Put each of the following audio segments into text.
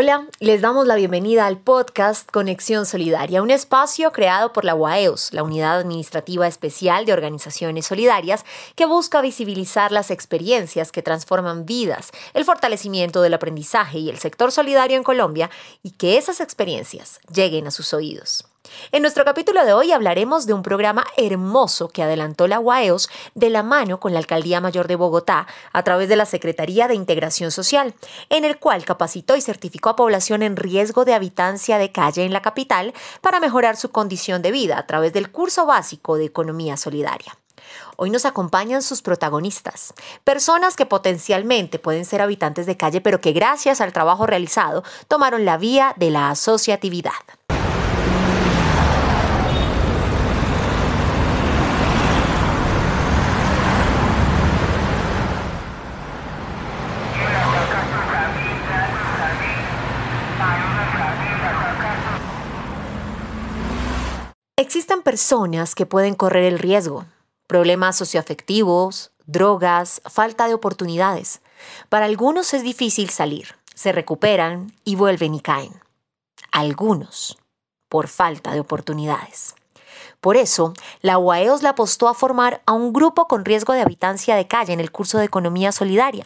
Hola, les damos la bienvenida al podcast Conexión Solidaria, un espacio creado por la UAEOS, la Unidad Administrativa Especial de Organizaciones Solidarias, que busca visibilizar las experiencias que transforman vidas, el fortalecimiento del aprendizaje y el sector solidario en Colombia y que esas experiencias lleguen a sus oídos. En nuestro capítulo de hoy hablaremos de un programa hermoso que adelantó la UAEOS de la mano con la Alcaldía Mayor de Bogotá a través de la Secretaría de Integración Social, en el cual capacitó y certificó a población en riesgo de habitancia de calle en la capital para mejorar su condición de vida a través del curso básico de Economía Solidaria. Hoy nos acompañan sus protagonistas, personas que potencialmente pueden ser habitantes de calle, pero que gracias al trabajo realizado tomaron la vía de la asociatividad. Personas que pueden correr el riesgo, problemas socioafectivos, drogas, falta de oportunidades. Para algunos es difícil salir, se recuperan y vuelven y caen. Algunos, por falta de oportunidades. Por eso, la UAEOS la apostó a formar a un grupo con riesgo de habitancia de calle en el curso de Economía Solidaria.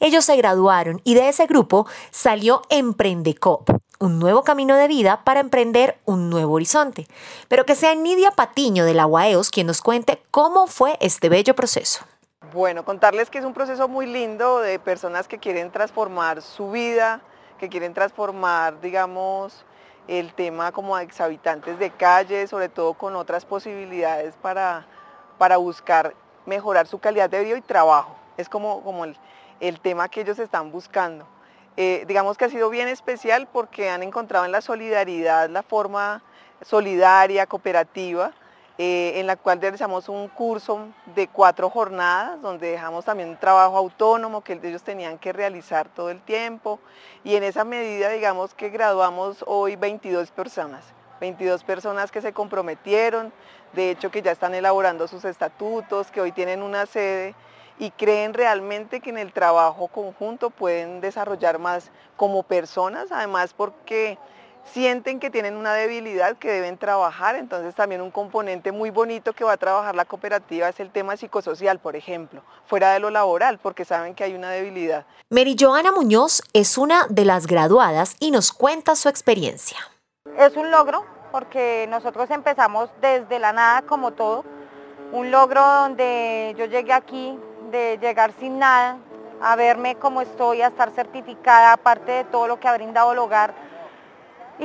Ellos se graduaron y de ese grupo salió Emprendecop, un nuevo camino de vida para emprender un nuevo horizonte. Pero que sea Nidia Patiño de la UAEOS quien nos cuente cómo fue este bello proceso. Bueno, contarles que es un proceso muy lindo de personas que quieren transformar su vida, que quieren transformar, digamos, el tema como exhabitantes de calle, sobre todo con otras posibilidades para, para buscar mejorar su calidad de vida y trabajo. Es como, como el, el tema que ellos están buscando. Eh, digamos que ha sido bien especial porque han encontrado en la solidaridad la forma solidaria, cooperativa, eh, en la cual realizamos un curso de cuatro jornadas, donde dejamos también un trabajo autónomo que ellos tenían que realizar todo el tiempo, y en esa medida digamos que graduamos hoy 22 personas, 22 personas que se comprometieron, de hecho que ya están elaborando sus estatutos, que hoy tienen una sede y creen realmente que en el trabajo conjunto pueden desarrollar más como personas, además porque sienten que tienen una debilidad que deben trabajar, entonces también un componente muy bonito que va a trabajar la cooperativa es el tema psicosocial, por ejemplo, fuera de lo laboral, porque saben que hay una debilidad. Mary Joana Muñoz es una de las graduadas y nos cuenta su experiencia. Es un logro porque nosotros empezamos desde la nada como todo, un logro donde yo llegué aquí de llegar sin nada, a verme como estoy, a estar certificada, aparte de todo lo que ha brindado el hogar.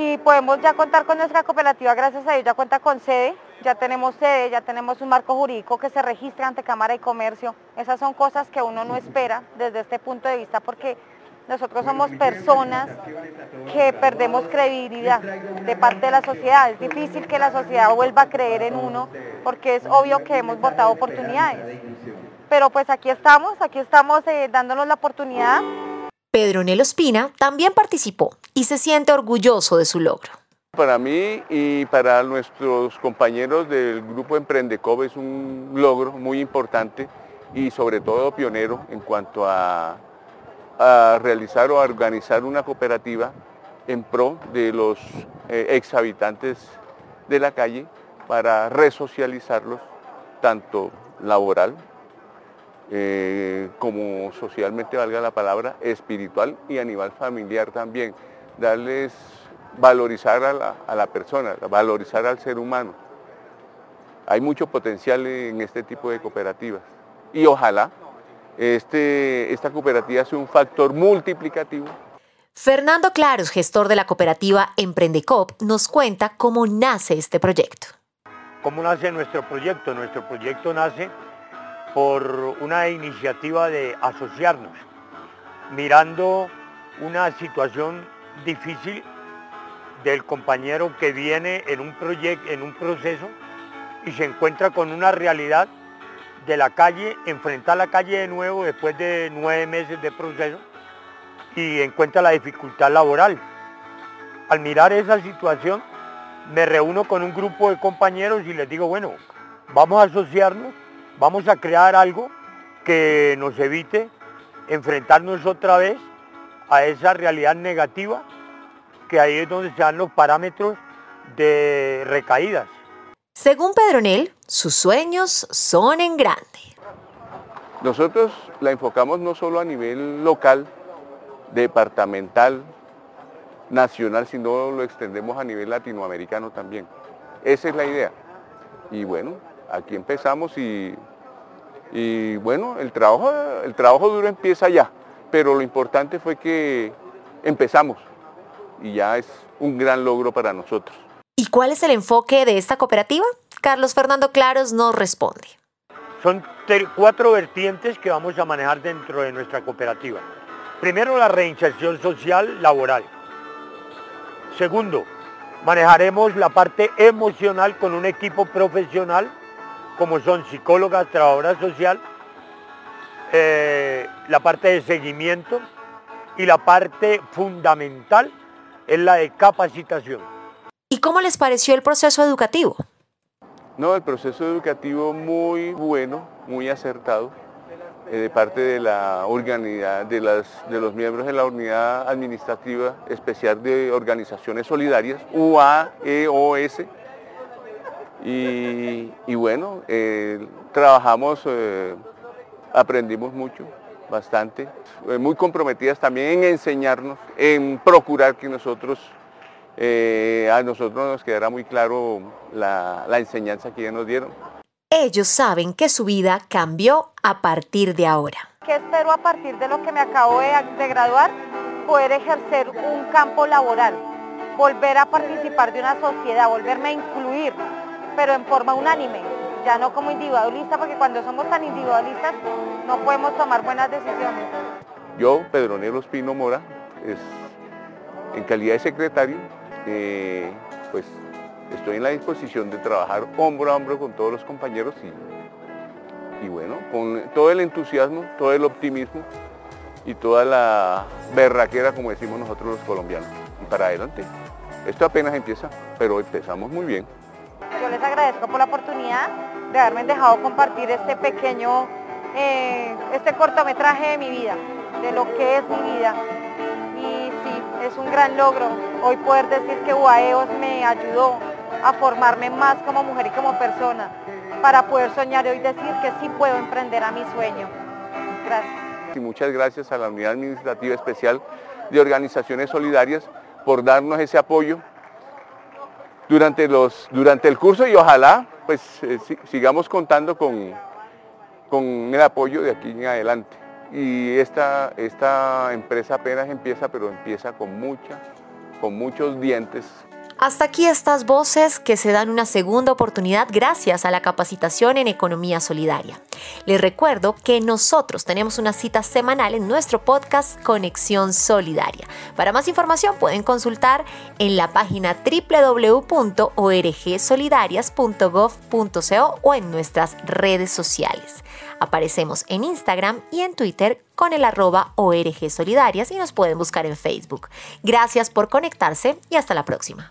Y podemos ya contar con nuestra cooperativa, gracias a Dios ya cuenta con sede, ya tenemos sede, ya tenemos un marco jurídico que se registra ante Cámara de Comercio. Esas son cosas que uno no espera desde este punto de vista porque nosotros somos personas que perdemos credibilidad de parte de la sociedad. Es difícil que la sociedad vuelva a creer en uno porque es obvio que hemos votado oportunidades pero pues aquí estamos, aquí estamos eh, dándonos la oportunidad. Pedro Nelo Espina también participó y se siente orgulloso de su logro. Para mí y para nuestros compañeros del grupo Emprendecov es un logro muy importante y sobre todo pionero en cuanto a, realizar o organizar una cooperativa en pro de los eh, ex habitantes de la calle para resocializarlos tanto laboral eh, como socialmente valga la palabra, espiritual y a nivel familiar también. Darles, valorizar a la, a la persona, valorizar al ser humano. Hay mucho potencial en este tipo de cooperativas y ojalá este, esta cooperativa sea un factor multiplicativo Fernando Claros, gestor de la cooperativa Emprendecop, nos cuenta cómo nace este proyecto. ¿Cómo nace nuestro proyecto? Nuestro proyecto nace por una iniciativa de asociarnos, mirando una situación difícil del compañero que viene en un proyecto, en un proceso y se encuentra con una realidad de la calle, enfrentar la calle de nuevo después de nueve meses de proceso y encuentra la dificultad laboral. Al mirar esa situación, me reúno con un grupo de compañeros y les digo, bueno, vamos a asociarnos, vamos a crear algo que nos evite enfrentarnos otra vez a esa realidad negativa, que ahí es donde se dan los parámetros de recaídas. Según Pedronel, sus sueños son en grande. Nosotros la enfocamos no solo a nivel local, departamental, nacional, sino lo extendemos a nivel latinoamericano también. Esa es la idea. Y bueno, aquí empezamos y, y bueno, el trabajo, el trabajo duro empieza ya, pero lo importante fue que empezamos y ya es un gran logro para nosotros. ¿Y cuál es el enfoque de esta cooperativa? Carlos Fernando Claros nos responde. Son cuatro vertientes que vamos a manejar dentro de nuestra cooperativa. Primero, la reinserción social laboral. Segundo, manejaremos la parte emocional con un equipo profesional, como son psicólogas, trabajadora social, eh, la parte de seguimiento y la parte fundamental es la de capacitación. ¿Y cómo les pareció el proceso educativo? No, el proceso educativo muy bueno, muy acertado eh, de parte de la unidad, de, de los miembros de la Unidad Administrativa Especial de Organizaciones Solidarias, UAEOS. Y, y bueno, eh, trabajamos, eh, aprendimos mucho, bastante, muy comprometidas también en enseñarnos, en procurar que nosotros a nosotros nos quedará muy claro la, la enseñanza que ellos nos dieron. Ellos saben que su vida cambió a partir de ahora. ¿Qué espero a partir de lo que me acabo de, de graduar? Poder ejercer un campo laboral, volver a participar de una sociedad, volverme a incluir, pero en forma unánime, ya no como individualista, porque cuando somos tan individualistas no podemos tomar buenas decisiones. Yo, Pedronero Espino Mora, es, en calidad de secretario, eh, pues estoy en la disposición de trabajar hombro a hombro con todos los compañeros y, y bueno, con todo el entusiasmo, todo el optimismo y toda la berraquera, como decimos nosotros los colombianos. Y para adelante. Esto apenas empieza, pero empezamos muy bien. Yo les agradezco por la oportunidad de haberme dejado compartir este pequeño, eh, este cortometraje de mi vida, de lo que es mi vida. Y sí, es un gran logro hoy poder decir que UAEOS me ayudó a formarme más como mujer y como persona para poder soñar y hoy decir que sí puedo emprender a mi sueño. Gracias. Y muchas gracias a la Unidad Administrativa Especial de Organizaciones Solidarias por darnos ese apoyo durante, los, durante el curso y ojalá pues eh, sigamos contando con, con el apoyo de aquí en adelante. Y esta, esta empresa apenas empieza, pero empieza con, mucha, con muchos dientes, hasta aquí estas voces que se dan una segunda oportunidad gracias a la capacitación en economía solidaria. Les recuerdo que nosotros tenemos una cita semanal en nuestro podcast Conexión Solidaria. Para más información pueden consultar en la página www.orgsolidarias.gov.co o en nuestras redes sociales. Aparecemos en Instagram y en Twitter con el arroba ORG y nos pueden buscar en Facebook. Gracias por conectarse y hasta la próxima.